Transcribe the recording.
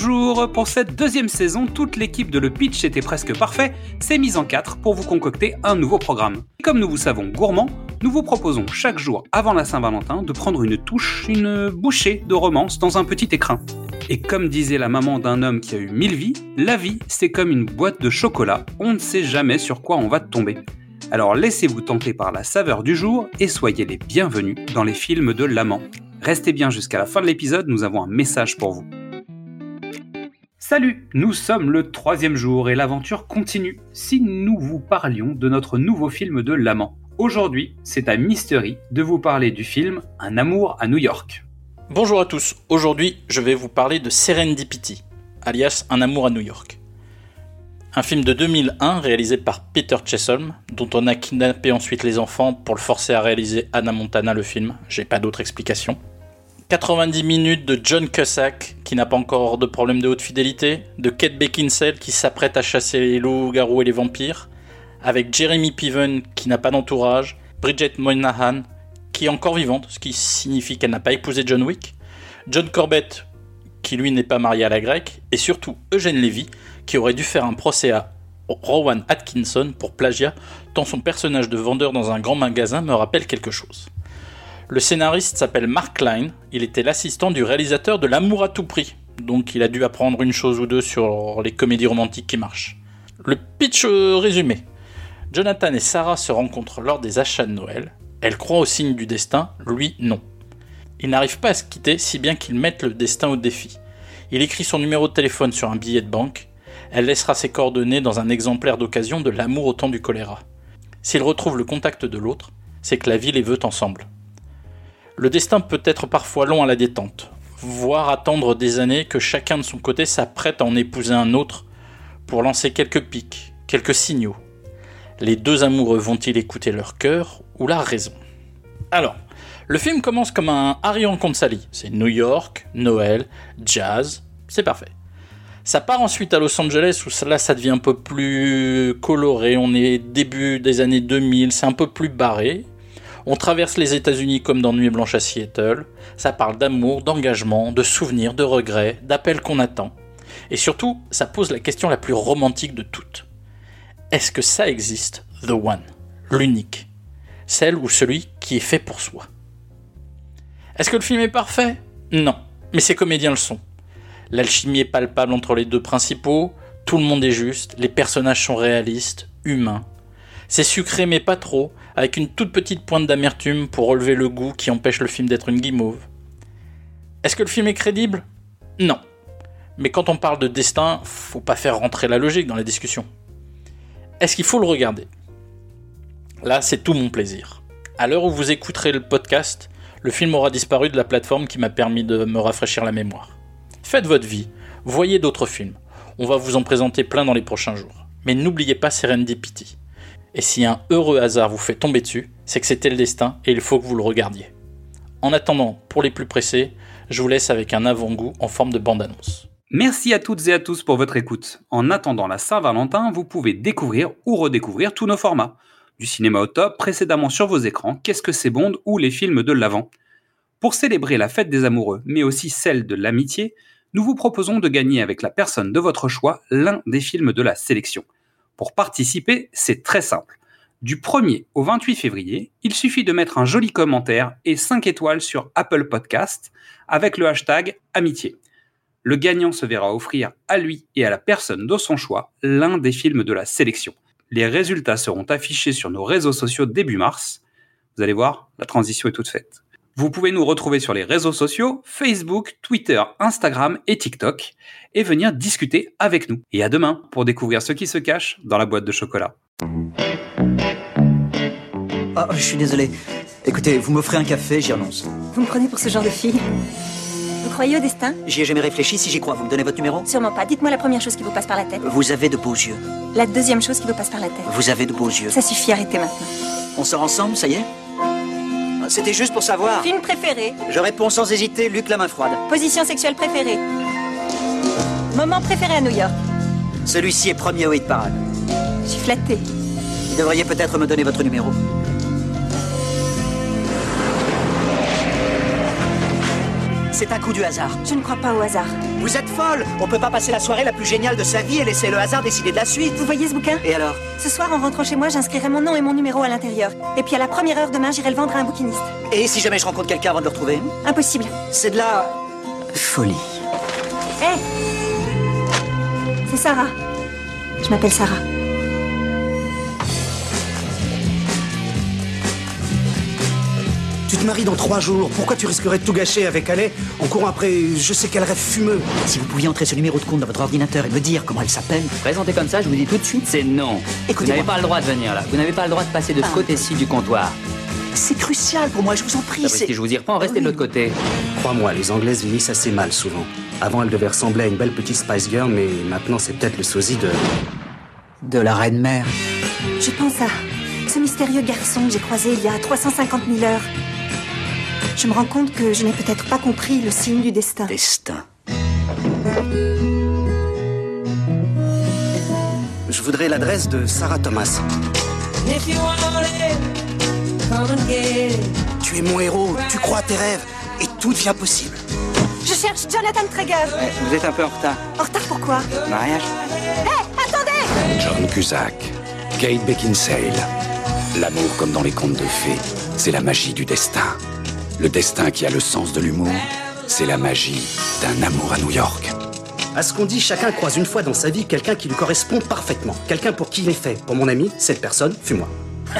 Bonjour Pour cette deuxième saison, toute l'équipe de Le Pitch était presque parfait, s'est mise en quatre pour vous concocter un nouveau programme. comme nous vous savons gourmands, nous vous proposons chaque jour avant la Saint-Valentin de prendre une touche, une bouchée de romance dans un petit écrin. Et comme disait la maman d'un homme qui a eu mille vies, la vie c'est comme une boîte de chocolat, on ne sait jamais sur quoi on va tomber. Alors laissez-vous tenter par la saveur du jour et soyez les bienvenus dans les films de l'amant. Restez bien jusqu'à la fin de l'épisode, nous avons un message pour vous. Salut, nous sommes le troisième jour et l'aventure continue. Si nous vous parlions de notre nouveau film de l'amant. Aujourd'hui, c'est à Mystery de vous parler du film Un amour à New York. Bonjour à tous, aujourd'hui je vais vous parler de Serendipity, alias Un amour à New York. Un film de 2001 réalisé par Peter Chesholm, dont on a kidnappé ensuite les enfants pour le forcer à réaliser Anna Montana le film, j'ai pas d'autre explication. 90 minutes de John Cusack, qui n'a pas encore de problème de haute fidélité, de Kate Beckinsale qui s'apprête à chasser les loups-garous et les vampires, avec Jeremy Piven qui n'a pas d'entourage, Bridget Moynihan qui est encore vivante, ce qui signifie qu'elle n'a pas épousé John Wick, John Corbett qui lui n'est pas marié à la grecque, et surtout Eugène Levy qui aurait dû faire un procès à Rowan Atkinson pour plagiat, tant son personnage de vendeur dans un grand magasin me rappelle quelque chose. Le scénariste s'appelle Mark Klein, il était l'assistant du réalisateur de L'amour à tout prix, donc il a dû apprendre une chose ou deux sur les comédies romantiques qui marchent. Le pitch euh, résumé. Jonathan et Sarah se rencontrent lors des achats de Noël. Elle croit au signe du destin, lui non. Ils n'arrivent pas à se quitter si bien qu'ils mettent le destin au défi. Il écrit son numéro de téléphone sur un billet de banque. Elle laissera ses coordonnées dans un exemplaire d'occasion de l'amour au temps du choléra. S'ils retrouvent le contact de l'autre, c'est que la vie les veut ensemble. Le destin peut être parfois long à la détente, voire attendre des années que chacun de son côté s'apprête à en épouser un autre pour lancer quelques pics, quelques signaux. Les deux amoureux vont-ils écouter leur cœur ou la raison? Alors, le film commence comme un Harry rencontre Sally. C'est New York, Noël, jazz, c'est parfait. Ça part ensuite à Los Angeles où là ça devient un peu plus coloré, on est début des années 2000, c'est un peu plus barré, on traverse les États-Unis comme dans Nuit Blanche à Seattle. Ça parle d'amour, d'engagement, de souvenirs, de regrets, d'appels qu'on attend. Et surtout, ça pose la question la plus romantique de toutes. Est-ce que ça existe, The One, l'unique Celle ou celui qui est fait pour soi? Est-ce que le film est parfait? Non, mais ses comédiens le sont. L'alchimie est palpable entre les deux principaux, tout le monde est juste, les personnages sont réalistes, humains, c'est sucré mais pas trop, avec une toute petite pointe d'amertume pour relever le goût qui empêche le film d'être une guimauve. Est-ce que le film est crédible? Non. Mais quand on parle de destin, faut pas faire rentrer la logique dans la discussion. Est-ce qu'il faut le regarder? Là, c'est tout mon plaisir. À l'heure où vous écouterez le podcast, le film aura disparu de la plateforme qui m'a permis de me rafraîchir la mémoire. Faites votre vie, voyez d'autres films. On va vous en présenter plein dans les prochains jours. Mais n'oubliez pas Serendipity. Et si un heureux hasard vous fait tomber dessus, c'est que c'était le destin et il faut que vous le regardiez. En attendant, pour les plus pressés, je vous laisse avec un avant-goût en forme de bande-annonce. Merci à toutes et à tous pour votre écoute. En attendant la Saint-Valentin, vous pouvez découvrir ou redécouvrir tous nos formats. Du cinéma au top, précédemment sur vos écrans, Qu'est-ce que c'est Bond ou les films de l'Avent. Pour célébrer la fête des amoureux, mais aussi celle de l'amitié, nous vous proposons de gagner avec la personne de votre choix l'un des films de la sélection. Pour participer, c'est très simple. Du 1er au 28 février, il suffit de mettre un joli commentaire et 5 étoiles sur Apple Podcast avec le hashtag Amitié. Le gagnant se verra offrir à lui et à la personne de son choix l'un des films de la sélection. Les résultats seront affichés sur nos réseaux sociaux début mars. Vous allez voir, la transition est toute faite. Vous pouvez nous retrouver sur les réseaux sociaux, Facebook, Twitter, Instagram et TikTok, et venir discuter avec nous. Et à demain pour découvrir ce qui se cache dans la boîte de chocolat. Ah, je suis désolé. Écoutez, vous m'offrez un café, j'y renonce. Vous me prenez pour ce genre de fille Vous croyez au destin? J'y ai jamais réfléchi, si j'y crois, vous me donnez votre numéro? Sûrement pas. Dites-moi la première chose qui vous passe par la tête. Vous avez de beaux yeux. La deuxième chose qui vous passe par la tête. Vous avez de beaux yeux. Ça suffit, arrêtez maintenant. On sort ensemble, ça y est? C'était juste pour savoir. Film préféré Je réponds sans hésiter, Luc la main froide. Position sexuelle préférée Moment préféré à New York Celui-ci est premier au hit parade. Je suis flattée. Vous devriez peut-être me donner votre numéro. C'est un coup du hasard. Je ne crois pas au hasard. Vous êtes folle On peut pas passer la soirée la plus géniale de sa vie et laisser le hasard décider de la suite. Vous voyez ce bouquin? Et alors? Ce soir, en rentrant chez moi, j'inscrirai mon nom et mon numéro à l'intérieur. Et puis à la première heure demain, j'irai le vendre à un bouquiniste. Et si jamais je rencontre quelqu'un avant de le retrouver? Impossible. C'est de la... folie. Hé C'est Sarah. Je m'appelle Sarah. Tu te maries dans trois jours. Pourquoi tu risquerais de tout gâcher avec Allais en courant après je sais quel rêve fumeux? Si vous pouviez entrer ce numéro de compte dans votre ordinateur et me dire comment elle s'appelle Présenté comme ça, je vous dis tout de suite, c'est non. Vous Écoutez-moi. n'avez pas le droit de venir là. Vous n'avez pas le droit de passer de ce Ah. côté-ci du comptoir. C'est crucial pour moi, je vous en prie. Si je vous y reprends, restez de l'autre côté. Crois-moi, les Anglaises vieillissent assez mal souvent. Avant, elle devait ressembler à une belle petite Spice Girl, mais maintenant, c'est peut-être le sosie de... De la reine mère. Je pense à ce mystérieux garçon que j'ai croisé il y a 350 000 heures. Je me rends compte que je n'ai peut-être pas compris le signe du destin. Destin. Je voudrais l'adresse de Sarah Thomas. Tu es mon héros, tu crois à tes rêves, et tout devient possible. Je cherche Jonathan Traeger. Vous êtes un peu en retard. En retard pourquoi Mariage John Cusack, Kate Beckinsale. L'amour comme dans les contes de fées, c'est la magie du destin. Le destin qui a le sens de l'humour, c'est la magie d'un amour à New York. À ce qu'on dit, chacun croise une fois dans sa vie quelqu'un qui lui correspond parfaitement. Quelqu'un pour qui il est fait. Pour mon ami, cette personne fut moi.